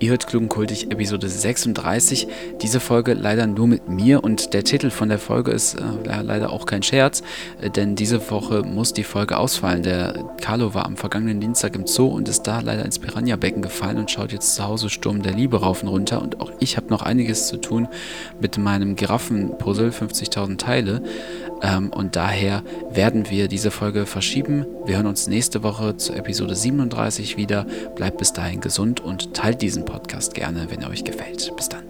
Ihr hört Klugenkultig Episode 36. Diese Folge leider nur mit mir und der Titel von der Folge ist äh, leider auch kein Scherz, äh, denn diese Woche muss die Folge ausfallen. Der Carlo war am vergangenen Dienstag im Zoo und ist da leider ins Piranha-Becken gefallen und schaut jetzt zu Hause Sturm der Liebe rauf und runter. Und auch ich habe noch einiges zu tun mit meinem Giraffen-Puzzle, 50.000 Teile. Ähm, und daher werden wir diese Folge verschieben. Wir hören uns nächste Woche zur Episode 37 wieder. Bleibt bis dahin gesund und teilt diesen Podcast gerne, wenn er euch gefällt. Bis dann.